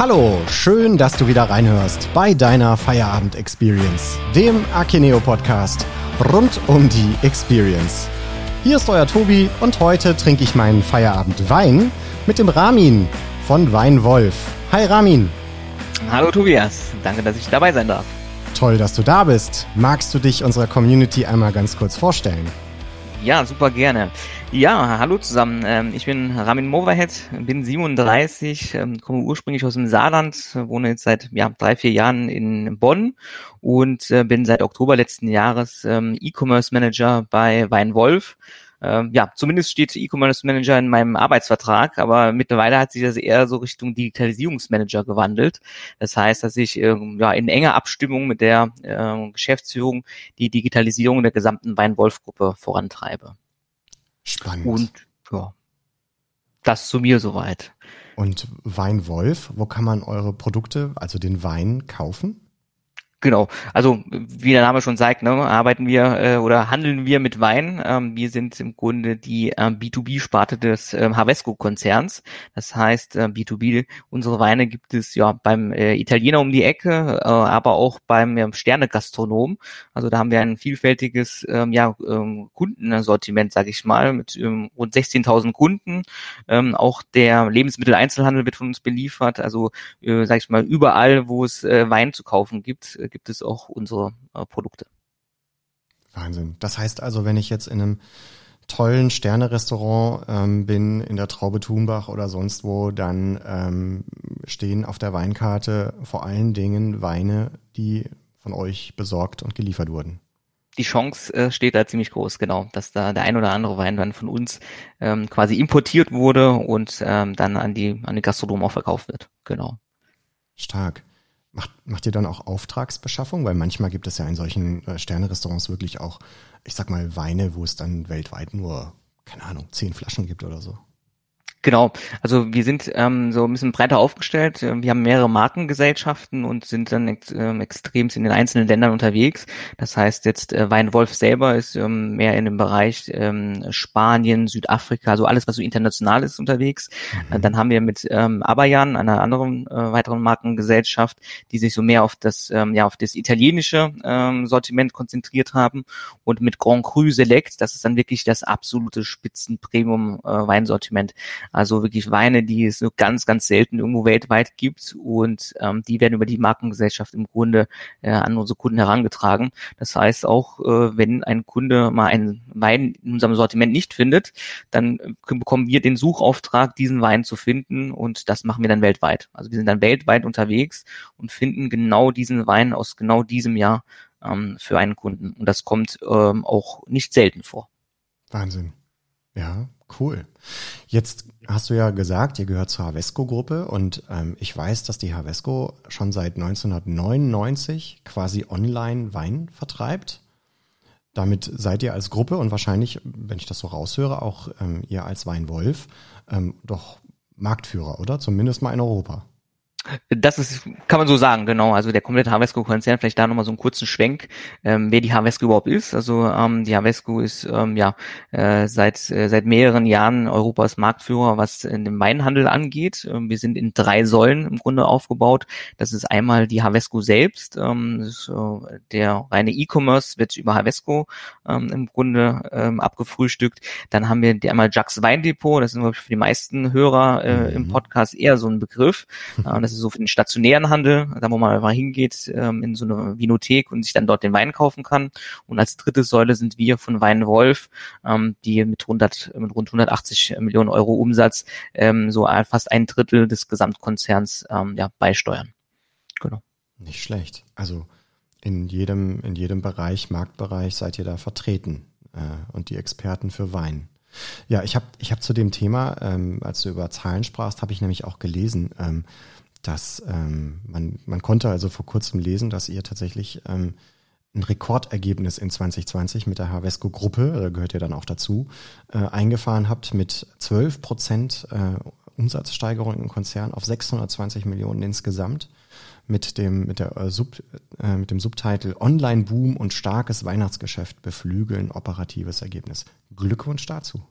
Hallo, schön, dass du wieder reinhörst bei deiner Feierabend Experience, dem Akineo Podcast rund um die Experience. Hier ist euer Tobi und heute trinke ich meinen Feierabend Wein mit dem Ramin von Weinwolf. Hi Ramin. Hallo Tobias, danke, dass ich dabei sein darf. Toll, dass du da bist. Magst du dich unserer Community einmal ganz kurz vorstellen? Ja, super gerne. Ja, hallo zusammen. Ähm, ich bin Ramin Moverhead, bin 37, ähm, komme ursprünglich aus dem Saarland, wohne jetzt seit ja, drei, vier Jahren in Bonn und äh, bin seit Oktober letzten Jahres ähm, E-Commerce Manager bei Weinwolf. Ähm, ja, zumindest steht E-Commerce Manager in meinem Arbeitsvertrag, aber mittlerweile hat sich das eher so Richtung Digitalisierungsmanager gewandelt. Das heißt, dass ich ähm, ja in enger Abstimmung mit der äh, Geschäftsführung die Digitalisierung der gesamten Weinwolf-Gruppe vorantreibe. Spannend. Und ja, das zu mir soweit. Und Weinwolf, wo kann man eure Produkte, also den Wein, kaufen? Genau, also wie der Name schon sagt, ne, arbeiten wir äh, oder handeln wir mit Wein. Ähm, wir sind im Grunde die äh, B2B-Sparte des äh, Havesco-Konzerns. Das heißt, äh, B2B, unsere Weine gibt es ja beim äh, Italiener um die Ecke, äh, aber auch beim äh, Sterne-Gastronom. Also da haben wir ein vielfältiges ähm, ja, ähm, Kundensortiment, sage ich mal, mit ähm, rund 16.000 Kunden. Ähm, auch der Lebensmitteleinzelhandel wird von uns beliefert. Also äh, sage ich mal, überall, wo es äh, Wein zu kaufen gibt, gibt es auch unsere äh, Produkte. Wahnsinn. Das heißt also, wenn ich jetzt in einem tollen Sterne-Restaurant ähm, bin, in der Traube Thunbach oder sonst wo, dann ähm, stehen auf der Weinkarte vor allen Dingen Weine, die von euch besorgt und geliefert wurden. Die Chance äh, steht da ziemlich groß, genau, dass da der ein oder andere Wein dann von uns ähm, quasi importiert wurde und ähm, dann an die an die Gastronomen auch verkauft wird. Genau. Stark. Macht, macht ihr dann auch Auftragsbeschaffung? Weil manchmal gibt es ja in solchen äh, Sterne-Restaurants wirklich auch, ich sag mal, Weine, wo es dann weltweit nur, keine Ahnung, zehn Flaschen gibt oder so. Genau, also wir sind ähm, so ein bisschen breiter aufgestellt. Wir haben mehrere Markengesellschaften und sind dann ex ähm, extrem in den einzelnen Ländern unterwegs. Das heißt jetzt äh, Weinwolf selber ist ähm, mehr in dem Bereich ähm, Spanien, Südafrika, also alles, was so international ist, unterwegs. Mhm. Äh, dann haben wir mit ähm, Abayan, einer anderen äh, weiteren Markengesellschaft, die sich so mehr auf das ähm, ja auf das italienische ähm, Sortiment konzentriert haben und mit Grand Cru Select, das ist dann wirklich das absolute Spitzenpremium äh, Weinsortiment also wirklich Weine, die es nur ganz, ganz selten irgendwo weltweit gibt und ähm, die werden über die Markengesellschaft im Grunde äh, an unsere Kunden herangetragen. Das heißt auch, äh, wenn ein Kunde mal einen Wein in unserem Sortiment nicht findet, dann äh, bekommen wir den Suchauftrag, diesen Wein zu finden und das machen wir dann weltweit. Also wir sind dann weltweit unterwegs und finden genau diesen Wein aus genau diesem Jahr ähm, für einen Kunden. Und das kommt ähm, auch nicht selten vor. Wahnsinn. Ja, cool. Jetzt hast du ja gesagt, ihr gehört zur Havesco-Gruppe und ähm, ich weiß, dass die Havesco schon seit 1999 quasi online Wein vertreibt. Damit seid ihr als Gruppe und wahrscheinlich, wenn ich das so raushöre, auch ähm, ihr als Weinwolf ähm, doch Marktführer, oder? Zumindest mal in Europa. Das ist, kann man so sagen, genau. Also der komplette Havesco-Konzern, vielleicht da nochmal so einen kurzen Schwenk, ähm, wer die Havesco überhaupt ist. Also ähm, die Havesco ist ähm, ja äh, seit äh, seit mehreren Jahren Europas Marktführer, was in dem Weinhandel angeht. Ähm, wir sind in drei Säulen im Grunde aufgebaut. Das ist einmal die Havesco selbst. Ähm, ist, äh, der reine E-Commerce wird über Havesco ähm, im Grunde ähm, abgefrühstückt. Dann haben wir die, einmal Jax Weindepot. Das ist glaube ich für die meisten Hörer äh, mhm. im Podcast eher so ein Begriff. Äh, das ist so für den stationären Handel, da wo man einfach hingeht ähm, in so eine Vinothek und sich dann dort den Wein kaufen kann. Und als dritte Säule sind wir von Weinwolf, ähm, die mit 100, mit rund 180 Millionen Euro Umsatz ähm, so fast ein Drittel des Gesamtkonzerns ähm, ja, beisteuern. Genau. Nicht schlecht. Also in jedem, in jedem Bereich, Marktbereich seid ihr da vertreten äh, und die Experten für Wein. Ja, ich habe ich hab zu dem Thema, ähm, als du über Zahlen sprachst, habe ich nämlich auch gelesen, ähm, dass ähm, man, man konnte also vor kurzem lesen, dass ihr tatsächlich ähm, ein Rekordergebnis in 2020 mit der Havesco Gruppe, da gehört ihr dann auch dazu, äh, eingefahren habt mit 12 Prozent äh, Umsatzsteigerung im Konzern auf 620 Millionen insgesamt mit dem mit der äh, Sub, äh, mit dem Subtitel Online Boom und starkes Weihnachtsgeschäft beflügeln operatives Ergebnis. Glückwunsch dazu.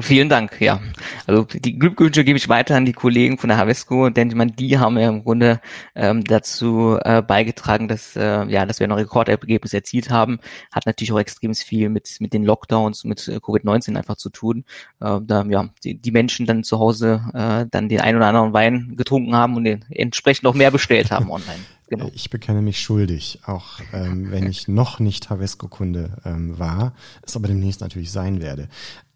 Vielen Dank, ja. Also die Glückwünsche gebe ich weiter an die Kollegen von der Havesco, denn ich meine, die haben ja im Grunde ähm, dazu äh, beigetragen, dass äh, ja, dass wir ein Rekordergebnis erzielt haben. Hat natürlich auch extrem viel mit mit den Lockdowns, mit äh, Covid-19 einfach zu tun. Äh, da ja die, die Menschen dann zu Hause äh, dann den ein oder anderen Wein getrunken haben und den entsprechend auch mehr bestellt haben online. Genau. Ich bekenne mich schuldig, auch ähm, wenn ich noch nicht Havesco-Kunde ähm, war, es aber demnächst natürlich sein werde.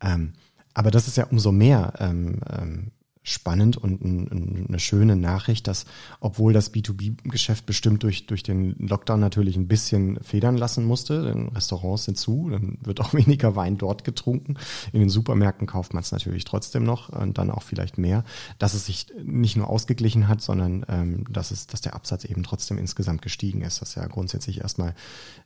Ähm, aber das ist ja umso mehr ähm, ähm, spannend und ein, eine schöne Nachricht, dass obwohl das B2B-Geschäft bestimmt durch, durch den Lockdown natürlich ein bisschen federn lassen musste, denn Restaurants sind zu, dann wird auch weniger Wein dort getrunken. In den Supermärkten kauft man es natürlich trotzdem noch und dann auch vielleicht mehr, dass es sich nicht nur ausgeglichen hat, sondern ähm, dass, es, dass der Absatz eben trotzdem insgesamt gestiegen ist. Das ist ja grundsätzlich erstmal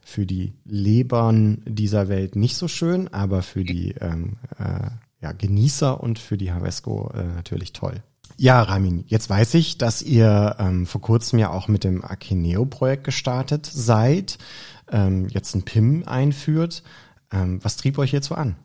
für die Lebern dieser Welt nicht so schön, aber für die ähm, äh, ja, Genießer und für die Havesco äh, natürlich toll. Ja, Ramin, jetzt weiß ich, dass ihr ähm, vor kurzem ja auch mit dem Akineo-Projekt gestartet seid, ähm, jetzt ein PIM einführt. Ähm, was trieb euch hierzu an?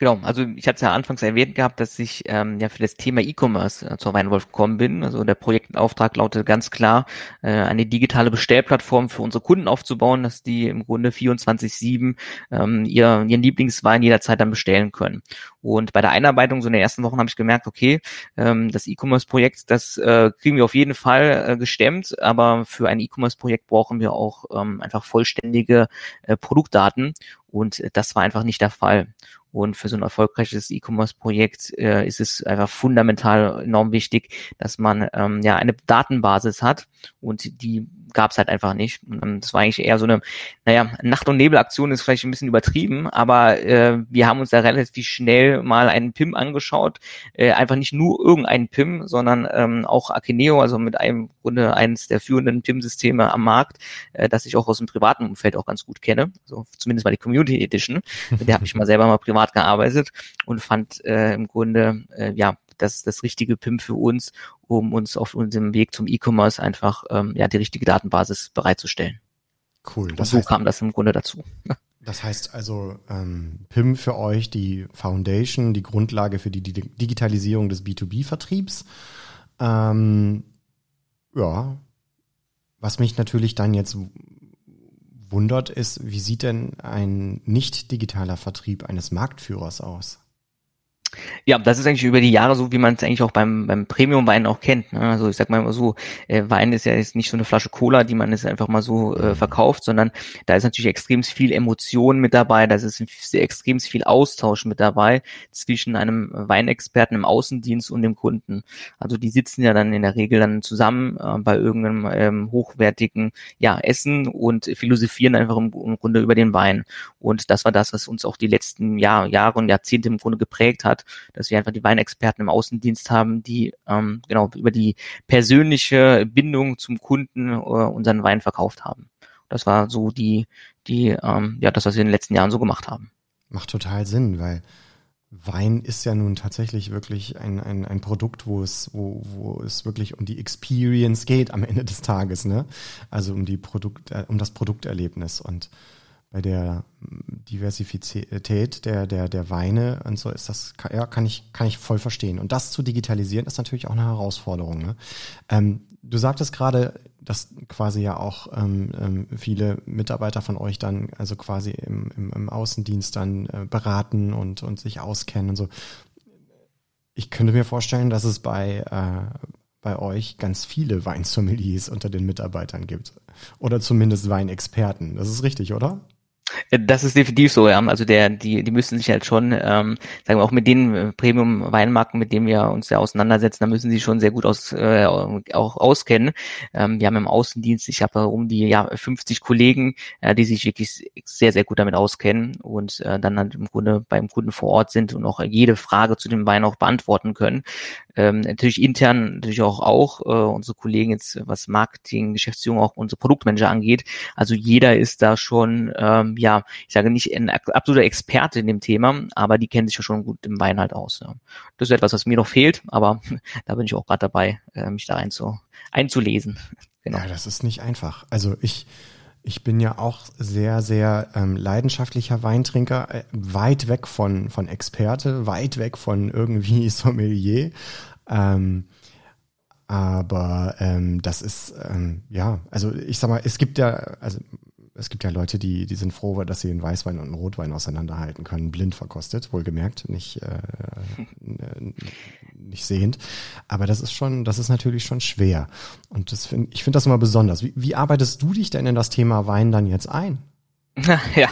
Genau, also ich hatte es ja anfangs erwähnt gehabt, dass ich ähm, ja für das Thema E-Commerce äh, zur Weinwolf gekommen bin. Also der Projektauftrag lautet ganz klar, äh, eine digitale Bestellplattform für unsere Kunden aufzubauen, dass die im Grunde 24-7 ähm, ihr, ihren Lieblingswein jederzeit dann bestellen können. Und bei der Einarbeitung so in den ersten Wochen habe ich gemerkt, okay, ähm, das E-Commerce-Projekt, das äh, kriegen wir auf jeden Fall äh, gestemmt, aber für ein E-Commerce-Projekt brauchen wir auch ähm, einfach vollständige äh, Produktdaten und das war einfach nicht der Fall. Und für so ein erfolgreiches E-Commerce-Projekt äh, ist es einfach fundamental enorm wichtig, dass man ähm, ja eine Datenbasis hat und die gab es halt einfach nicht. Und, das war eigentlich eher so eine, naja, Nacht- und Nebelaktion ist vielleicht ein bisschen übertrieben, aber äh, wir haben uns da relativ schnell mal einen PIM angeschaut. Äh, einfach nicht nur irgendeinen PIM, sondern ähm, auch Akineo, also mit einem Grunde eines der führenden PIM-Systeme am Markt, äh, das ich auch aus dem privaten Umfeld auch ganz gut kenne. Also zumindest mal die Community Edition. Mit der habe ich mal selber mal privat gearbeitet und fand äh, im Grunde, äh, ja, das das richtige PIM für uns, um uns auf unserem Weg zum E-Commerce einfach ähm, ja die richtige Datenbasis bereitzustellen. Cool. Das Und so heißt, kam das im Grunde dazu. Das heißt also ähm, PIM für euch die Foundation, die Grundlage für die Digitalisierung des B2B-Vertriebs. Ähm, ja, was mich natürlich dann jetzt wundert, ist, wie sieht denn ein nicht digitaler Vertrieb eines Marktführers aus? Ja, das ist eigentlich über die Jahre so, wie man es eigentlich auch beim, beim Premium-Wein auch kennt. Ne? Also ich sag mal immer so, äh, Wein ist ja jetzt nicht so eine Flasche Cola, die man jetzt einfach mal so äh, verkauft, sondern da ist natürlich extrem viel Emotion mit dabei, da ist extrem viel Austausch mit dabei zwischen einem Weinexperten im Außendienst und dem Kunden. Also die sitzen ja dann in der Regel dann zusammen äh, bei irgendeinem ähm, hochwertigen ja, Essen und philosophieren einfach im, im Grunde über den Wein. Und das war das, was uns auch die letzten Jahr, Jahre und Jahrzehnte im Grunde geprägt hat dass wir einfach die Weinexperten im Außendienst haben, die ähm, genau über die persönliche Bindung zum Kunden äh, unseren Wein verkauft haben. Das war so die, die, ähm, ja, das, was wir in den letzten Jahren so gemacht haben. Macht total Sinn, weil Wein ist ja nun tatsächlich wirklich ein, ein, ein Produkt, wo es, wo, wo es wirklich um die Experience geht am Ende des Tages, ne? Also um die Produkt, äh, um das Produkterlebnis. Und bei der Diversifizität der, der, der Weine und so ist das, ja, kann ich, kann ich voll verstehen. Und das zu digitalisieren ist natürlich auch eine Herausforderung. Ne? Ähm, du sagtest gerade, dass quasi ja auch ähm, ähm, viele Mitarbeiter von euch dann also quasi im, im, im Außendienst dann äh, beraten und, und sich auskennen und so. Ich könnte mir vorstellen, dass es bei, äh, bei euch ganz viele Weinsommeliers unter den Mitarbeitern gibt. Oder zumindest Weinexperten. Das ist richtig, oder? Das ist definitiv so, ja. Also der, die, die müssen sich halt schon, ähm, sagen wir auch mit den äh, Premium-Weinmarken, mit denen wir uns ja auseinandersetzen, da müssen sie schon sehr gut aus, äh, auch auskennen. Ähm, wir haben im Außendienst, ich habe um die ja 50 Kollegen, äh, die sich wirklich sehr, sehr gut damit auskennen und äh, dann halt im Grunde beim Kunden vor Ort sind und auch jede Frage zu dem Wein auch beantworten können. Ähm, natürlich intern natürlich auch auch äh, unsere Kollegen jetzt was Marketing, Geschäftsführung auch unsere Produktmanager angeht. Also jeder ist da schon ähm, ja, ich sage nicht ein absoluter Experte in dem Thema, aber die kennen sich ja schon gut im Wein halt aus. Ja. Das ist etwas, was mir noch fehlt, aber da bin ich auch gerade dabei, äh, mich da einzu, einzulesen. Genau. Ja, das ist nicht einfach. Also ich Ich bin ja auch sehr, sehr ähm, leidenschaftlicher Weintrinker, äh, weit weg von, von Experte, weit weg von irgendwie Sommelier. Ähm, aber ähm, das ist, ähm, ja, also ich sag mal, es gibt ja, also es gibt ja Leute, die, die sind froh, dass sie einen Weißwein und einen Rotwein auseinanderhalten können, blind verkostet, wohlgemerkt, nicht, äh, nicht sehend. Aber das ist schon, das ist natürlich schon schwer. Und das find, ich finde das immer besonders. Wie, wie arbeitest du dich denn in das Thema Wein dann jetzt ein? Ja,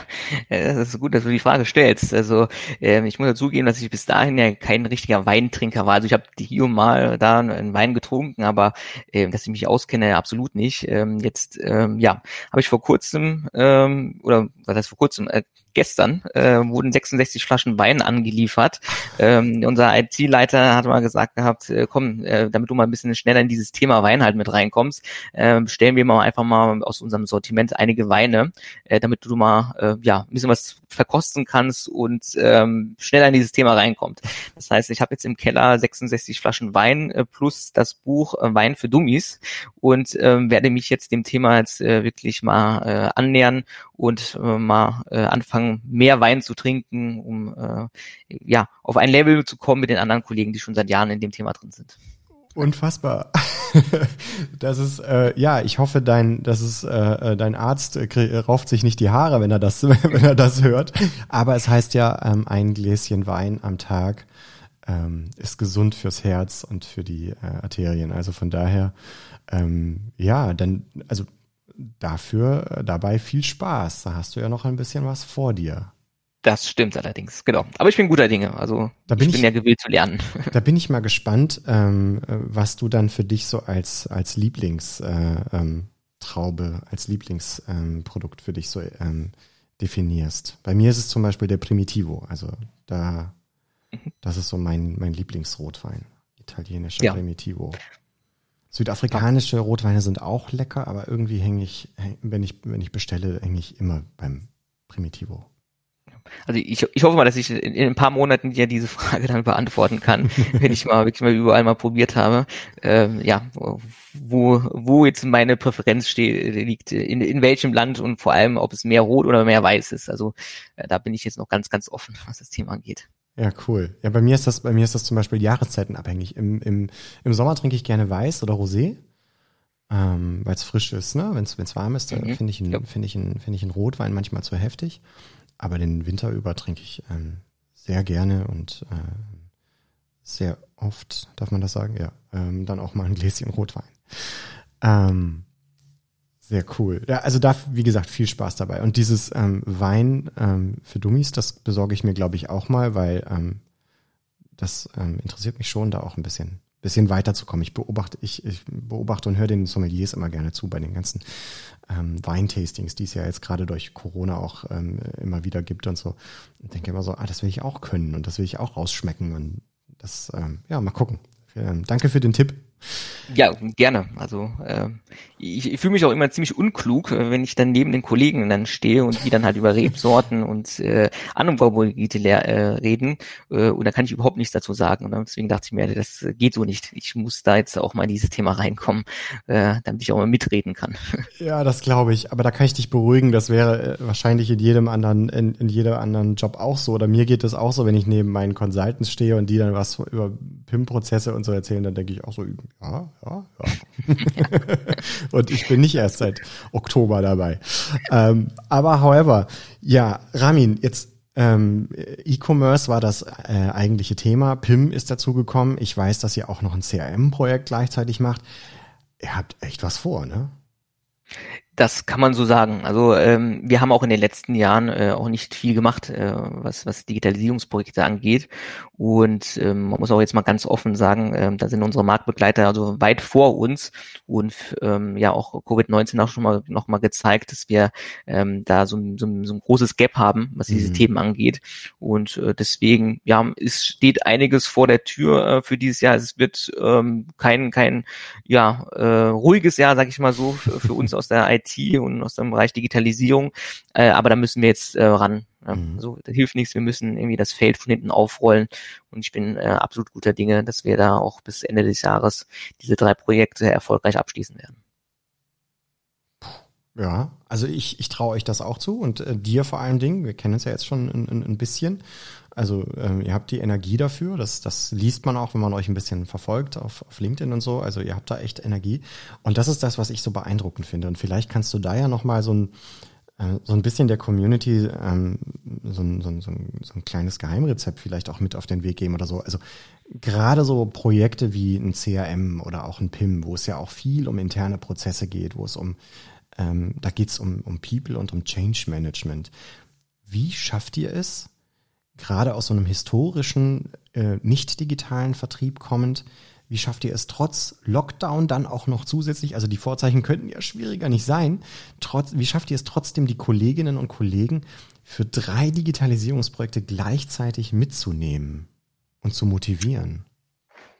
das ist gut, dass du die Frage stellst. Also ähm, ich muss dazugeben, dass ich bis dahin ja kein richtiger Weintrinker war. Also ich habe hier und mal da einen Wein getrunken, aber ähm, dass ich mich auskenne, absolut nicht. Ähm, jetzt ja, habe ich vor kurzem oder was heißt vor kurzem äh, gestern äh, wurden 66 Flaschen Wein angeliefert. Ähm, unser IT-Leiter hat mal gesagt gehabt, äh, komm, äh, damit du mal ein bisschen schneller in dieses Thema Wein halt mit reinkommst, äh, stellen wir mal einfach mal aus unserem Sortiment einige Weine, äh, damit du mal äh, ja ein bisschen was verkosten kannst und ähm, schneller in dieses Thema reinkommt. Das heißt, ich habe jetzt im Keller 66 Flaschen Wein äh, plus das Buch äh, Wein für Dummies und ähm, werde mich jetzt dem Thema jetzt äh, wirklich mal äh, annähern und äh, mal äh, anfangen, mehr Wein zu trinken, um äh, ja auf ein Level zu kommen mit den anderen Kollegen, die schon seit Jahren in dem Thema drin sind. Unfassbar. das ist, äh, ja, ich hoffe, dein, das ist, äh, äh dein Arzt äh, rauft sich nicht die Haare, wenn er das, wenn er das hört. Aber es heißt ja, ähm, ein Gläschen Wein am Tag ähm, ist gesund fürs Herz und für die äh, Arterien. Also von daher, ähm, ja, dann, also dafür, äh, dabei viel Spaß. Da hast du ja noch ein bisschen was vor dir. Das stimmt allerdings, genau. Aber ich bin guter Dinge. Also da bin ich bin ich, ja gewillt zu lernen. Da bin ich mal gespannt, ähm, was du dann für dich so als als Lieblingstraube, äh, ähm, als Lieblingsprodukt ähm, für dich so ähm, definierst. Bei mir ist es zum Beispiel der Primitivo. Also da, mhm. das ist so mein mein Lieblingsrotwein, italienischer ja. Primitivo. Südafrikanische Rotweine sind auch lecker, aber irgendwie hänge ich, wenn ich, wenn ich bestelle, hänge ich immer beim Primitivo. Also ich, ich hoffe mal, dass ich in, in ein paar Monaten dir diese Frage dann beantworten kann, wenn ich mal wirklich mal überall mal probiert habe. Ähm, ja, wo, wo jetzt meine Präferenz steht, liegt, in, in welchem Land und vor allem, ob es mehr rot oder mehr weiß ist. Also äh, da bin ich jetzt noch ganz, ganz offen, was das Thema angeht. Ja, cool. Ja, bei mir ist das, bei mir ist das zum Beispiel jahreszeitenabhängig. Im, im, im Sommer trinke ich gerne Weiß oder Rosé, ähm, weil es frisch ist, ne? Wenn es warm ist, mhm. finde ich, ja. finde ich, finde ich einen Rotwein manchmal zu heftig. Aber den Winter über trinke ich ähm, sehr gerne und äh, sehr oft, darf man das sagen? Ja, ähm, dann auch mal ein Gläschen Rotwein. Ähm, sehr cool. Ja, also da, wie gesagt, viel Spaß dabei. Und dieses ähm, Wein ähm, für Dummies, das besorge ich mir, glaube ich, auch mal, weil ähm, das ähm, interessiert mich schon, da auch ein bisschen bisschen weiterzukommen. Ich beobachte, ich, ich beobachte und höre den Sommeliers immer gerne zu bei den ganzen ähm, Weintastings, die es ja jetzt gerade durch Corona auch ähm, immer wieder gibt und so. Und denke immer so, ah, das will ich auch können und das will ich auch rausschmecken und das, ähm, ja, mal gucken. Ähm, danke für den Tipp. Ja, gerne. Also äh, ich, ich fühle mich auch immer ziemlich unklug, äh, wenn ich dann neben den Kollegen dann stehe und die dann halt über Rebsorten und äh, Anbaugebiete äh, reden äh, und da kann ich überhaupt nichts dazu sagen. Und deswegen dachte ich mir, das geht so nicht. Ich muss da jetzt auch mal in dieses Thema reinkommen, äh, damit ich auch mal mitreden kann. Ja, das glaube ich. Aber da kann ich dich beruhigen. Das wäre äh, wahrscheinlich in jedem anderen, in, in jedem anderen Job auch so. Oder mir geht es auch so, wenn ich neben meinen Consultants stehe und die dann was über PIM-Prozesse und so erzählen, dann denke ich auch so, ja, ja, ja. und ich bin nicht erst seit Oktober dabei. Ähm, aber however, ja, Ramin, jetzt ähm, E-Commerce war das äh, eigentliche Thema. PIM ist dazu gekommen. Ich weiß, dass ihr auch noch ein CRM-Projekt gleichzeitig macht. Ihr habt echt was vor, ne? Das kann man so sagen. Also ähm, wir haben auch in den letzten Jahren äh, auch nicht viel gemacht, äh, was, was Digitalisierungsprojekte angeht. Und ähm, man muss auch jetzt mal ganz offen sagen, ähm, da sind unsere Marktbegleiter also weit vor uns und ähm, ja auch Covid-19 auch schon mal noch mal gezeigt, dass wir ähm, da so, ein, so, ein, so ein großes Gap haben, was diese mhm. Themen angeht. Und äh, deswegen, ja, es steht einiges vor der Tür äh, für dieses Jahr. Es wird ähm, kein, kein ja, äh, ruhiges Jahr, sag ich mal so, für, für uns aus der IT IT und aus dem Bereich Digitalisierung. Äh, aber da müssen wir jetzt äh, ran. Ja. Mhm. Also das hilft nichts, wir müssen irgendwie das Feld von hinten aufrollen. Und ich bin äh, absolut guter Dinge, dass wir da auch bis Ende des Jahres diese drei Projekte erfolgreich abschließen werden. Ja, also ich, ich traue euch das auch zu und äh, dir vor allen Dingen, wir kennen uns ja jetzt schon ein, ein, ein bisschen. Also ähm, ihr habt die Energie dafür, das, das liest man auch, wenn man euch ein bisschen verfolgt auf, auf LinkedIn und so. Also ihr habt da echt Energie. Und das ist das, was ich so beeindruckend finde. Und vielleicht kannst du da ja nochmal so ein, äh, so ein bisschen der Community ähm, so, ein, so, ein, so, ein, so ein kleines Geheimrezept vielleicht auch mit auf den Weg geben oder so. Also gerade so Projekte wie ein CRM oder auch ein PIM, wo es ja auch viel um interne Prozesse geht, wo es um, ähm, da geht es um, um People und um Change Management. Wie schafft ihr es, gerade aus so einem historischen, äh, nicht digitalen Vertrieb kommend, wie schafft ihr es trotz Lockdown dann auch noch zusätzlich, also die Vorzeichen könnten ja schwieriger nicht sein, trotz, wie schafft ihr es trotzdem, die Kolleginnen und Kollegen für drei Digitalisierungsprojekte gleichzeitig mitzunehmen und zu motivieren?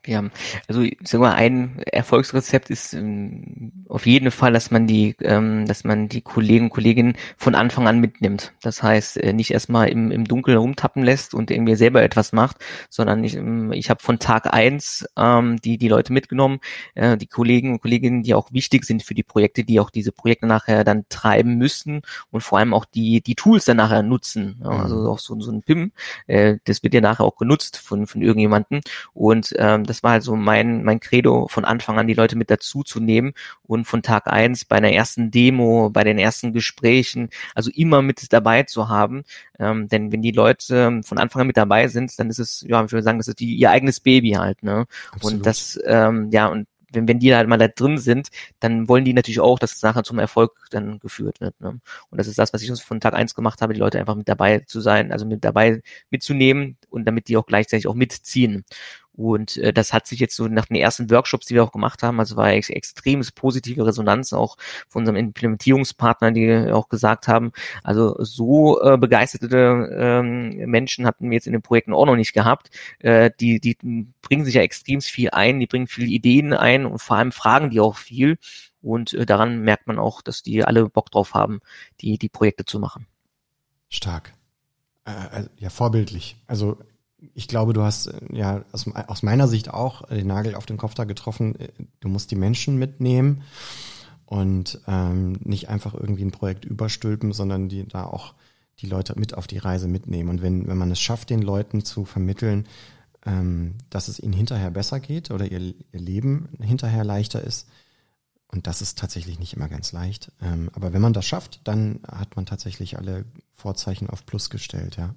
Ja, also ich sag mal, ein Erfolgsrezept ist ähm, auf jeden Fall, dass man die, ähm, dass man die Kollegen und Kolleginnen von Anfang an mitnimmt. Das heißt, äh, nicht erstmal im, im Dunkeln rumtappen lässt und irgendwie selber etwas macht, sondern ich, ähm, ich habe von Tag eins ähm, die, die Leute mitgenommen, äh, die Kollegen und Kolleginnen, die auch wichtig sind für die Projekte, die auch diese Projekte nachher dann treiben müssen und vor allem auch die, die Tools dann nachher nutzen. Ja, also mhm. auch so, so ein PIM, äh, das wird ja nachher auch genutzt von, von irgendjemandem und ähm, das das war halt so mein, mein Credo von Anfang an, die Leute mit dazu zu nehmen und von Tag eins bei der ersten Demo, bei den ersten Gesprächen, also immer mit dabei zu haben. Ähm, denn wenn die Leute von Anfang an mit dabei sind, dann ist es, ja, ich würde sagen, das ist die, ihr eigenes Baby halt, ne? Absolut. Und das, ähm, ja, und wenn, wenn die halt mal da drin sind, dann wollen die natürlich auch, dass es nachher zum Erfolg dann geführt wird. Ne? Und das ist das, was ich von Tag eins gemacht habe, die Leute einfach mit dabei zu sein, also mit dabei mitzunehmen und damit die auch gleichzeitig auch mitziehen. Und äh, das hat sich jetzt so nach den ersten Workshops, die wir auch gemacht haben, also war ex extremes positive Resonanz auch von unserem Implementierungspartner, die auch gesagt haben, also so äh, begeisterte ähm, Menschen hatten wir jetzt in den Projekten auch noch nicht gehabt. Äh, die, die bringen sich ja extrem viel ein, die bringen viele Ideen ein und vor allem fragen die auch viel. Und äh, daran merkt man auch, dass die alle Bock drauf haben, die, die Projekte zu machen. Stark. Äh, äh ja, vorbildlich. Also ich glaube, du hast äh, ja aus, aus, meiner Sicht auch den Nagel auf den Kopf da getroffen. Äh, du musst die Menschen mitnehmen und ähm, nicht einfach irgendwie ein Projekt überstülpen, sondern die da auch die Leute mit auf die Reise mitnehmen. Und wenn, wenn man es schafft, den Leuten zu vermitteln, ähm, dass es ihnen hinterher besser geht oder ihr, ihr Leben hinterher leichter ist, und das ist tatsächlich nicht immer ganz leicht. Ähm, aber wenn man das schafft, dann hat man tatsächlich alle Vorzeichen auf Plus gestellt, ja.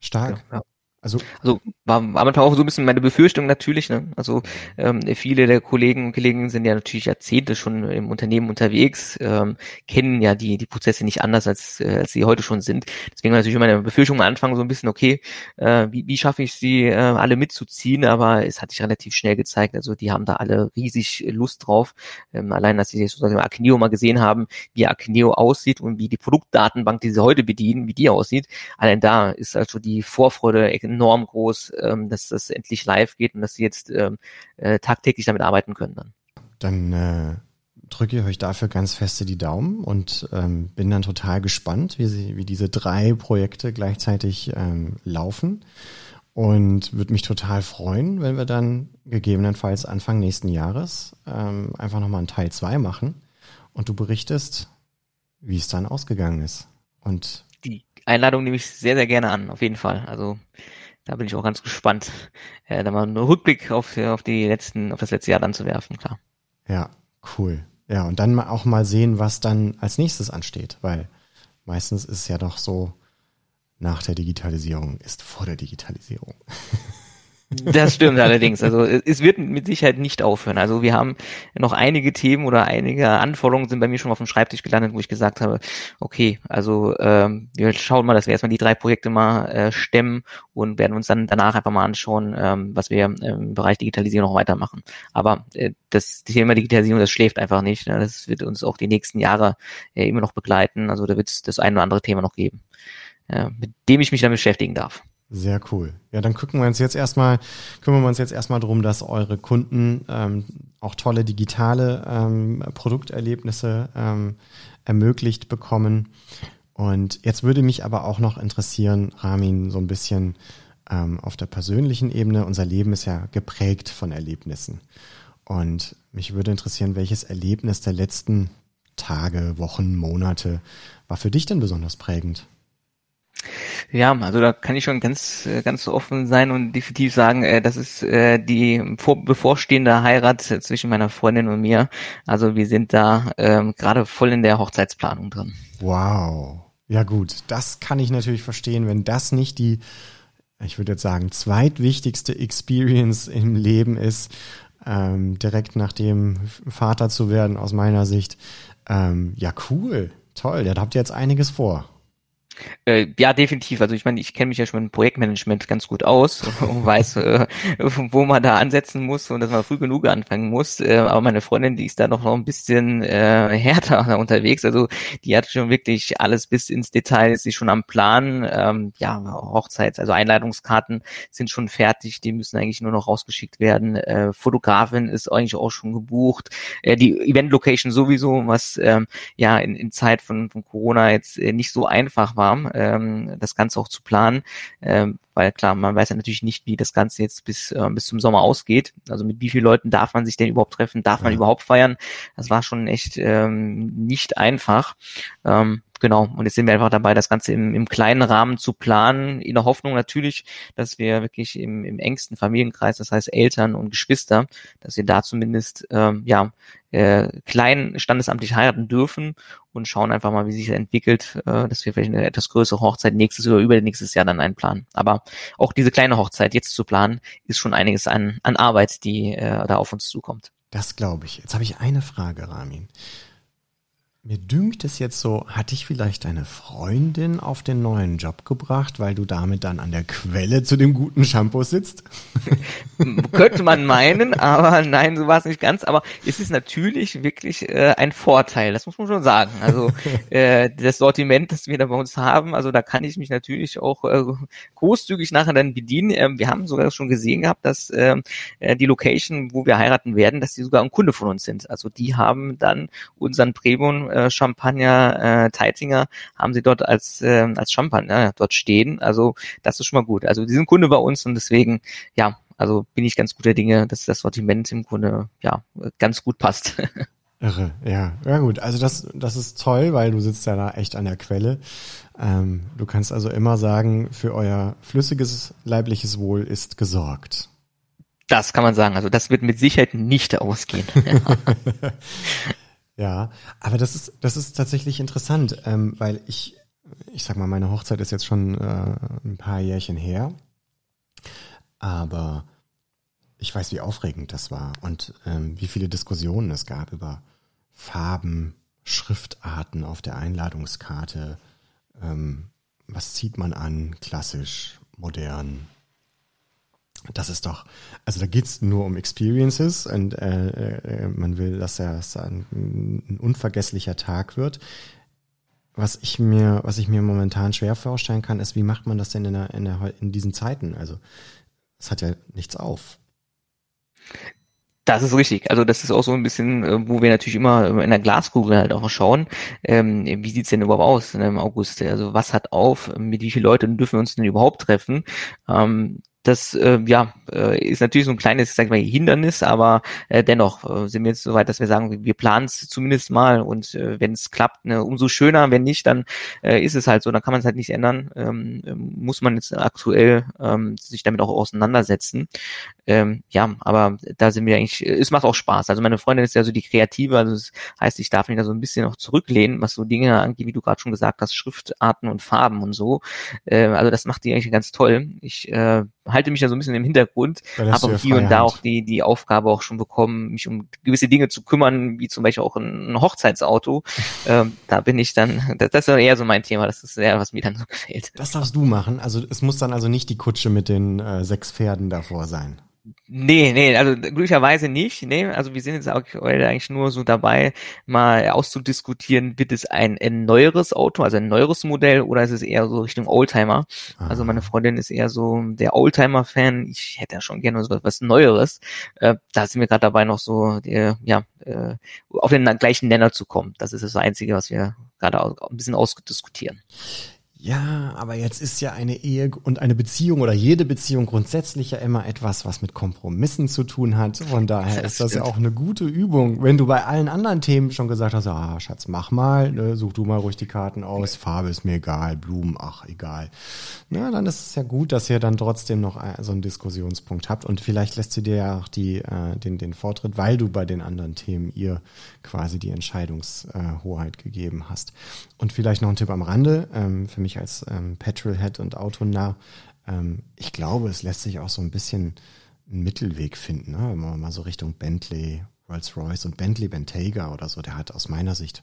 Stark. Ja, ja. Also, also war, war manchmal auch so ein bisschen meine Befürchtung natürlich. Ne? Also ähm, viele der Kollegen und Kollegen sind ja natürlich Jahrzehnte schon im Unternehmen unterwegs, ähm, kennen ja die die Prozesse nicht anders als äh, als sie heute schon sind. Deswegen war natürlich meine Befürchtung am Anfang so ein bisschen okay, äh, wie, wie schaffe ich sie äh, alle mitzuziehen? Aber es hat sich relativ schnell gezeigt. Also die haben da alle riesig Lust drauf. Ähm, allein, dass sie sozusagen Acneo mal gesehen haben, wie Acneo aussieht und wie die Produktdatenbank, die sie heute bedienen, wie die aussieht. Allein da ist also die Vorfreude enorm groß, ähm, dass das endlich live geht und dass sie jetzt ähm, äh, tagtäglich damit arbeiten können dann. Dann äh, drücke ich euch dafür ganz feste die Daumen und ähm, bin dann total gespannt, wie, sie, wie diese drei Projekte gleichzeitig ähm, laufen. Und würde mich total freuen, wenn wir dann gegebenenfalls Anfang nächsten Jahres ähm, einfach nochmal einen Teil zwei machen und du berichtest, wie es dann ausgegangen ist. Und die Einladung nehme ich sehr, sehr gerne an, auf jeden Fall. Also da bin ich auch ganz gespannt, äh, da mal einen Rückblick auf, auf die letzten, auf das letzte Jahr dann zu werfen, klar. Ja, cool. Ja, und dann auch mal sehen, was dann als nächstes ansteht, weil meistens ist es ja doch so, nach der Digitalisierung ist vor der Digitalisierung. Das stimmt allerdings. Also es wird mit Sicherheit nicht aufhören. Also wir haben noch einige Themen oder einige Anforderungen sind bei mir schon auf dem Schreibtisch gelandet, wo ich gesagt habe, okay, also ähm, wir schauen mal, dass wir erstmal die drei Projekte mal äh, stemmen und werden uns dann danach einfach mal anschauen, ähm, was wir im Bereich Digitalisierung noch weitermachen. Aber äh, das Thema Digitalisierung, das schläft einfach nicht. Ne? Das wird uns auch die nächsten Jahre äh, immer noch begleiten. Also da wird es das ein oder andere Thema noch geben, äh, mit dem ich mich dann beschäftigen darf. Sehr cool. Ja, dann gucken wir uns jetzt erstmal, kümmern wir uns jetzt erstmal darum, dass eure Kunden ähm, auch tolle digitale ähm, Produkterlebnisse ähm, ermöglicht bekommen. Und jetzt würde mich aber auch noch interessieren, Ramin, so ein bisschen ähm, auf der persönlichen Ebene. Unser Leben ist ja geprägt von Erlebnissen. Und mich würde interessieren, welches Erlebnis der letzten Tage, Wochen, Monate war für dich denn besonders prägend? Ja, also da kann ich schon ganz, äh, ganz offen sein und definitiv sagen, äh, das ist äh, die vor, bevorstehende Heirat zwischen meiner Freundin und mir. Also wir sind da ähm, gerade voll in der Hochzeitsplanung drin. Wow. Ja gut, das kann ich natürlich verstehen, wenn das nicht die, ich würde jetzt sagen, zweitwichtigste Experience im Leben ist, ähm, direkt nach dem Vater zu werden, aus meiner Sicht. Ähm, ja, cool, toll, da habt ihr jetzt einiges vor. Äh, ja, definitiv. Also ich meine, ich kenne mich ja schon im Projektmanagement ganz gut aus und weiß, äh, wo man da ansetzen muss und dass man früh genug anfangen muss. Äh, aber meine Freundin, die ist da noch, noch ein bisschen äh, härter unterwegs. Also die hat schon wirklich alles bis ins Detail, ist sie schon am Plan. Ähm, ja, Hochzeits-, also Einladungskarten sind schon fertig, die müssen eigentlich nur noch rausgeschickt werden. Äh, Fotografin ist eigentlich auch schon gebucht. Äh, die Event-Location sowieso, was ähm, ja in, in Zeit von, von Corona jetzt nicht so einfach war war, ähm, das Ganze auch zu planen, ähm, weil klar, man weiß ja natürlich nicht, wie das Ganze jetzt bis, äh, bis zum Sommer ausgeht. Also mit wie vielen Leuten darf man sich denn überhaupt treffen, darf man überhaupt feiern? Das war schon echt ähm, nicht einfach. Ähm, genau, und jetzt sind wir einfach dabei, das Ganze im, im kleinen Rahmen zu planen, in der Hoffnung natürlich, dass wir wirklich im, im engsten Familienkreis, das heißt Eltern und Geschwister, dass wir da zumindest ähm, ja äh, klein standesamtlich heiraten dürfen und schauen einfach mal, wie sich das entwickelt, äh, dass wir vielleicht eine etwas größere Hochzeit nächstes oder übernächstes Jahr dann einplanen. Aber auch diese kleine Hochzeit jetzt zu planen, ist schon einiges an, an Arbeit, die äh, da auf uns zukommt. Das glaube ich. Jetzt habe ich eine Frage, Ramin. Mir dünkt es jetzt so, hat dich vielleicht deine Freundin auf den neuen Job gebracht, weil du damit dann an der Quelle zu dem guten Shampoo sitzt? Könnte man meinen, aber nein, so war es nicht ganz. Aber es ist natürlich wirklich äh, ein Vorteil, das muss man schon sagen. Also äh, das Sortiment, das wir da bei uns haben, also da kann ich mich natürlich auch äh, großzügig nachher dann bedienen. Ähm, wir haben sogar schon gesehen gehabt, dass äh, die Location, wo wir heiraten werden, dass die sogar ein Kunde von uns sind. Also die haben dann unseren Premium äh, Champagner äh, Teitinger haben sie dort als äh, als Champagner dort stehen. Also das ist schon mal gut. Also die sind Kunde bei uns und deswegen ja, also bin ich ganz guter Dinge, dass das Sortiment im Grunde ja ganz gut passt. Irre, ja. Ja gut, also das, das ist toll, weil du sitzt ja da echt an der Quelle. Ähm, du kannst also immer sagen, für euer flüssiges leibliches Wohl ist gesorgt. Das kann man sagen. Also das wird mit Sicherheit nicht ausgehen. Ja, aber das ist, das ist tatsächlich interessant, ähm, weil ich, ich sag mal, meine Hochzeit ist jetzt schon äh, ein paar Jährchen her, aber ich weiß, wie aufregend das war und ähm, wie viele Diskussionen es gab über Farben, Schriftarten auf der Einladungskarte. Ähm, was zieht man an? Klassisch, modern, das ist doch, also da geht's nur um Experiences und äh, äh, man will, dass es ein, ein unvergesslicher Tag wird. Was ich mir, was ich mir momentan schwer vorstellen kann, ist, wie macht man das denn in, der, in, der, in diesen Zeiten? Also es hat ja nichts auf. Das ist richtig. Also das ist auch so ein bisschen, äh, wo wir natürlich immer in der Glaskugel halt auch schauen, ähm, wie sieht's denn überhaupt aus im August? Also was hat auf, mit wie vielen Leuten dürfen wir uns denn überhaupt treffen? Ähm, das äh, ja äh, ist natürlich so ein kleines, sag ich mal, Hindernis, aber äh, dennoch äh, sind wir jetzt so weit, dass wir sagen, wir planen es zumindest mal und äh, wenn es klappt, ne, umso schöner. Wenn nicht, dann äh, ist es halt so, dann kann man es halt nicht ändern. Ähm, ähm, muss man jetzt aktuell ähm, sich damit auch auseinandersetzen. Ähm, ja, aber da sind wir eigentlich, es macht auch Spaß. Also meine Freundin ist ja so die Kreative, also das heißt, ich darf mich da so ein bisschen noch zurücklehnen, was so Dinge angeht, wie du gerade schon gesagt hast, Schriftarten und Farben und so. Äh, also das macht die eigentlich ganz toll. Ich äh, halte mich ja so ein bisschen im Hintergrund, habe auch hier und da auch die, die Aufgabe auch schon bekommen, mich um gewisse Dinge zu kümmern, wie zum Beispiel auch ein, Hochzeitsauto. ähm, da bin ich dann, das, das ist eher so mein Thema, das ist eher, was mir dann so gefällt. Das darfst du machen. Also es muss dann also nicht die Kutsche mit den äh, sechs Pferden davor sein. Nee, nee, also glücklicherweise nicht. Nee, also wir sind jetzt aktuell eigentlich nur so dabei, mal auszudiskutieren, wird es ein, ein neueres Auto, also ein neueres Modell oder ist es eher so Richtung Oldtimer? Ah. Also meine Freundin ist eher so der Oldtimer-Fan. Ich hätte ja schon gerne so was Neueres. Äh, da sind wir gerade dabei, noch so die, ja, äh, auf den gleichen Nenner zu kommen. Das ist das Einzige, was wir gerade ein bisschen ausdiskutieren. Ja, aber jetzt ist ja eine Ehe und eine Beziehung oder jede Beziehung grundsätzlich ja immer etwas, was mit Kompromissen zu tun hat. Von daher das ist das stimmt. ja auch eine gute Übung. Wenn du bei allen anderen Themen schon gesagt hast, ah, Schatz, mach mal, ne, such du mal ruhig die Karten aus, Farbe ist mir egal, Blumen, ach, egal. Na, dann ist es ja gut, dass ihr dann trotzdem noch so einen Diskussionspunkt habt und vielleicht lässt sie dir ja auch die, äh, den, den Vortritt, weil du bei den anderen Themen ihr quasi die Entscheidungshoheit gegeben hast. Und vielleicht noch ein Tipp am Rande, ähm, für mich als ähm, Petrolhead und Autonah. Ähm, ich glaube, es lässt sich auch so ein bisschen einen Mittelweg finden, ne? wenn man mal so Richtung Bentley, Rolls-Royce und Bentley Bentayga oder so, der hat aus meiner Sicht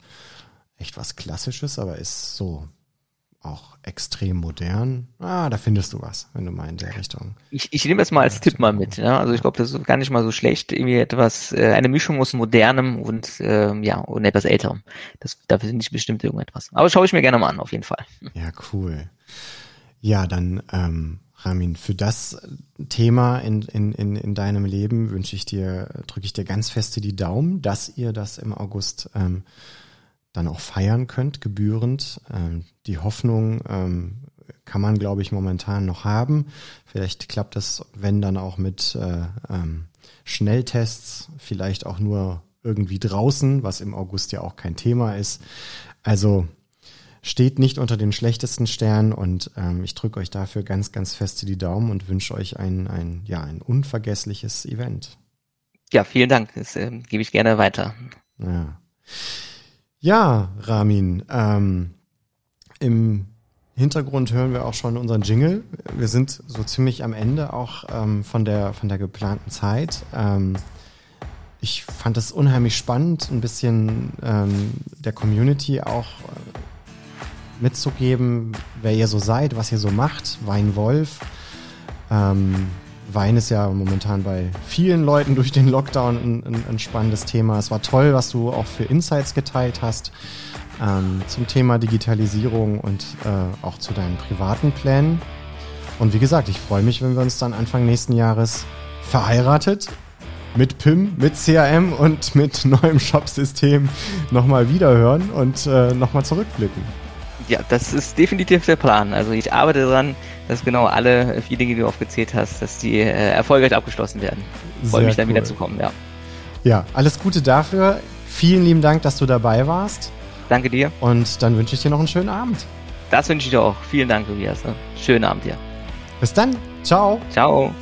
echt was Klassisches, aber ist so auch extrem modern. Ah, da findest du was, wenn du mal in der Richtung. Ich, ich nehme es mal als Tipp mal mit. Ja? Also ich glaube, das ist gar nicht mal so schlecht. Irgendwie etwas, äh, eine Mischung aus modernem und äh, ja und etwas älterem. Das, dafür finde ich bestimmt irgendetwas. Aber schaue ich mir gerne mal an, auf jeden Fall. Ja, cool. Ja, dann ähm, Ramin, für das Thema in, in, in, in deinem Leben wünsche ich dir, drücke ich dir ganz feste die Daumen, dass ihr das im August ähm, dann auch feiern könnt, gebührend. Ähm, die Hoffnung ähm, kann man, glaube ich, momentan noch haben. Vielleicht klappt es, wenn dann auch mit äh, ähm, Schnelltests, vielleicht auch nur irgendwie draußen, was im August ja auch kein Thema ist. Also steht nicht unter den schlechtesten Sternen und ähm, ich drücke euch dafür ganz, ganz feste die Daumen und wünsche euch ein, ein, ja, ein unvergessliches Event. Ja, vielen Dank. Das äh, gebe ich gerne weiter. Ja. Ja, Ramin, ähm, im Hintergrund hören wir auch schon unseren Jingle. Wir sind so ziemlich am Ende auch ähm, von, der, von der geplanten Zeit. Ähm, ich fand es unheimlich spannend, ein bisschen ähm, der Community auch äh, mitzugeben, wer ihr so seid, was ihr so macht. Weinwolf. Ähm, Wein ist ja momentan bei vielen Leuten durch den Lockdown ein, ein, ein spannendes Thema. Es war toll, was du auch für Insights geteilt hast ähm, zum Thema Digitalisierung und äh, auch zu deinen privaten Plänen. Und wie gesagt, ich freue mich, wenn wir uns dann Anfang nächsten Jahres verheiratet mit PIM, mit CRM und mit neuem Shopsystem nochmal wiederhören und äh, nochmal zurückblicken. Ja, das ist definitiv der Plan. Also ich arbeite daran, dass genau alle vier Dinge, die du aufgezählt hast, dass die äh, erfolgreich abgeschlossen werden. Freue mich dann cool. wieder zu kommen, ja. Ja, alles Gute dafür. Vielen lieben Dank, dass du dabei warst. Danke dir. Und dann wünsche ich dir noch einen schönen Abend. Das wünsche ich dir auch. Vielen Dank, Tobias. Schönen Abend dir. Bis dann. Ciao. Ciao.